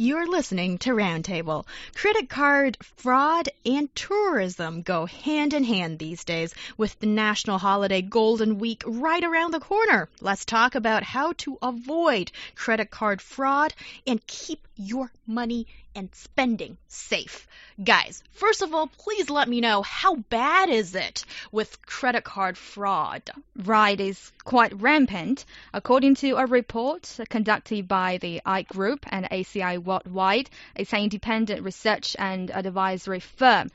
You're listening to Roundtable. Credit card fraud and tourism go hand in hand these days with the national holiday Golden Week right around the corner. Let's talk about how to avoid credit card fraud and keep your money and spending safe. Guys, first of all, please let me know how bad is it with credit card fraud? Right, is quite rampant. According to a report conducted by the Aite Group and ACI Worldwide, it's an independent research and advisory firm.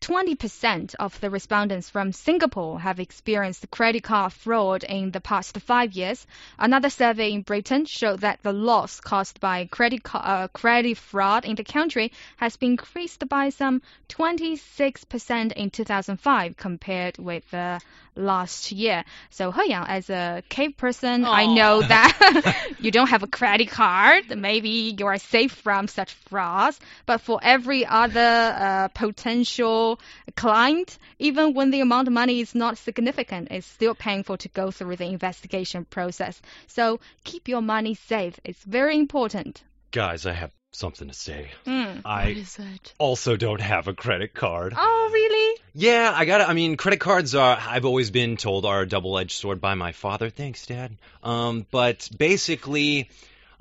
20% of the respondents from Singapore have experienced credit card fraud in the past five years. Another survey in Britain showed that the loss caused by credit, uh, credit fraud in the country has been increased by some 26% in 2005 compared with the last year. So Heyang, as a cave person, Aww. I know that you don't have a credit card. Maybe you are safe from such frauds. But for every other uh, potential client, even when the amount of money is not significant, it's still painful to go through the investigation process. So keep your money safe. It's very important. Guys, I have something to say. Mm. I also don't have a credit card. Oh, really? Yeah, I got it. I mean, credit cards are, I've always been told, are a double edged sword by my father. Thanks, Dad. Um, but basically,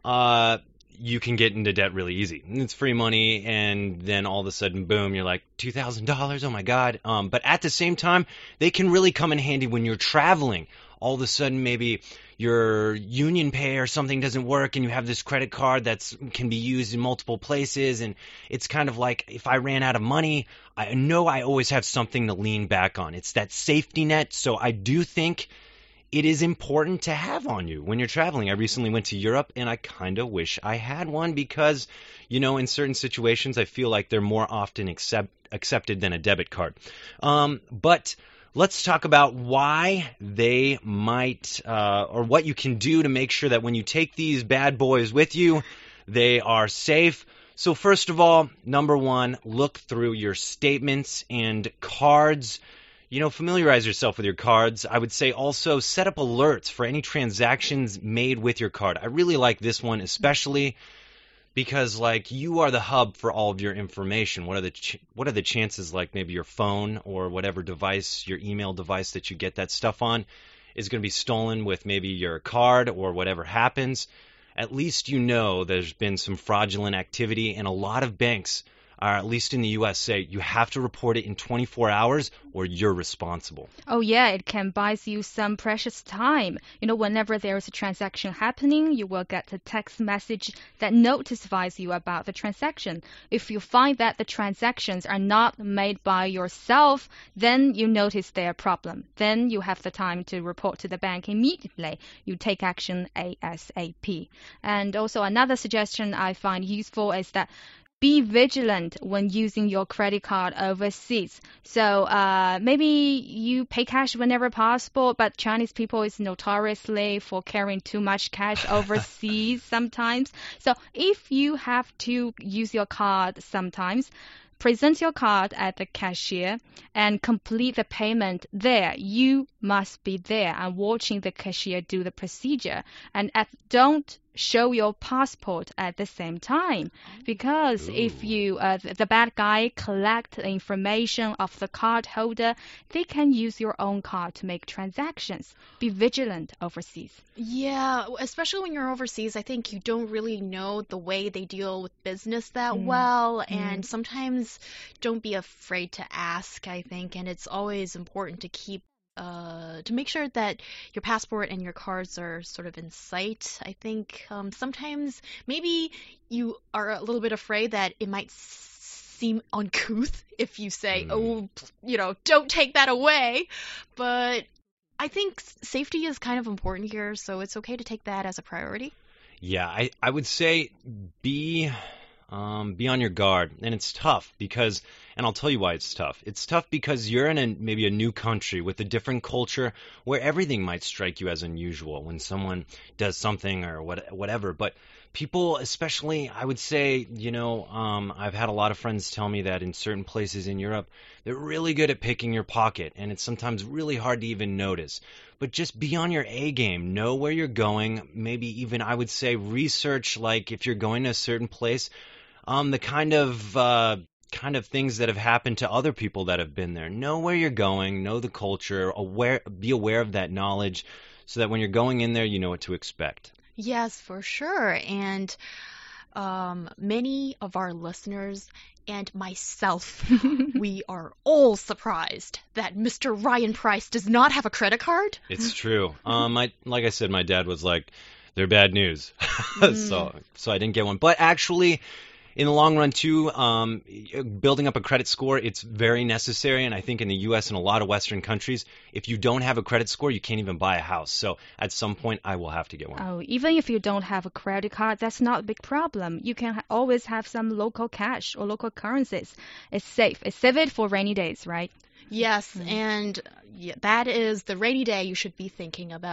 uh, you can get into debt really easy. It's free money, and then all of a sudden, boom, you're like two thousand dollars. Oh my god! Um, but at the same time, they can really come in handy when you're traveling. All of a sudden, maybe your UnionPay or something doesn't work, and you have this credit card that can be used in multiple places, and it's kind of like if I ran out of money, I know I always have something to lean back on. It's that safety net. So I do think it is important to have on you when you're traveling. I recently went to Europe and I kind of wish I had one because, you know, in certain situations, I feel like they're more often accept, accepted than a debit card. Um, but let's talk about why they might, uh, or what you can do to make sure that when you take these bad boys with you, they are safe. So, first of all, number one, look through your statements and cards you know, familiarize yourself with your cards. I would say also set up alerts for any transactions made with your card. I really like this one especially because like you are the hub for all of your information. What are the ch- what are the chances like maybe your phone or whatever device, your email device that you get that stuff on is going to be stolen with maybe your card or whatever happens. At least you know there's been some fraudulent activity and a lot of banks or at least in the US, say you have to report it in 24 hours or you're responsible. Oh, yeah, it can buy you some precious time. You know, whenever there is a transaction happening, you will get a text message that notifies you about the transaction. If you find that the transactions are not made by yourself, then you notice their problem. Then you have the time to report to the bank immediately. You take action ASAP. And also, another suggestion I find useful is that be vigilant when using your credit card overseas. So uh, maybe you pay cash whenever possible, but Chinese people is notoriously for carrying too much cash overseas sometimes. So if you have to use your card sometimes, present your card at the cashier and complete the payment there. You must be there and watching the cashier do the procedure. And don't show your passport at the same time because Ooh. if you uh, the bad guy collect the information of the card holder they can use your own card to make transactions be vigilant overseas yeah especially when you're overseas i think you don't really know the way they deal with business that mm. well mm. and sometimes don't be afraid to ask i think and it's always important to keep uh, to make sure that your passport and your cards are sort of in sight. I think um, sometimes maybe you are a little bit afraid that it might seem uncouth if you say, mm. "Oh, you know, don't take that away," but I think safety is kind of important here, so it's okay to take that as a priority. Yeah, I I would say be Um, be on your guard, and it's tough because, and I'll tell you why it's tough. It's tough because you're in a, maybe a new country with a different culture where everything might strike you as unusual when someone does something or what, whatever. But people, especially, I would say, you know, um, I've had a lot of friends tell me that in certain places in Europe, they're really good at picking your pocket, and it's sometimes really hard to even notice. But just be on your A game, know where you're going. Maybe even I would say research, like if you're going to a certain place um, the kind of uh, kind of things that have happened to other people that have been there. Know where you're going, know the culture, aware, be aware of that knowledge, so that when you're going in there, you know what to expect. Yes, for sure. And um, many of our listeners and myself, we are all surprised that Mr. Ryan Price does not have a credit card. It's true. um, my, like I said, my dad was like, "They're bad news," mm. so so I didn't get one. But actually, in the long run, too, um, building up a credit score, it's very necessary. And I think in the U.S. and a lot of Western countries, if you don't have a credit score, you can't even buy a house. So at some point, I will have to get one. Oh, even if you don't have a credit card, that's not a big problem. You can ha always have some local cash or local currencies. It's safe. It's save it for rainy days, right? Yes, mm. and that is the rainy day you should be thinking about.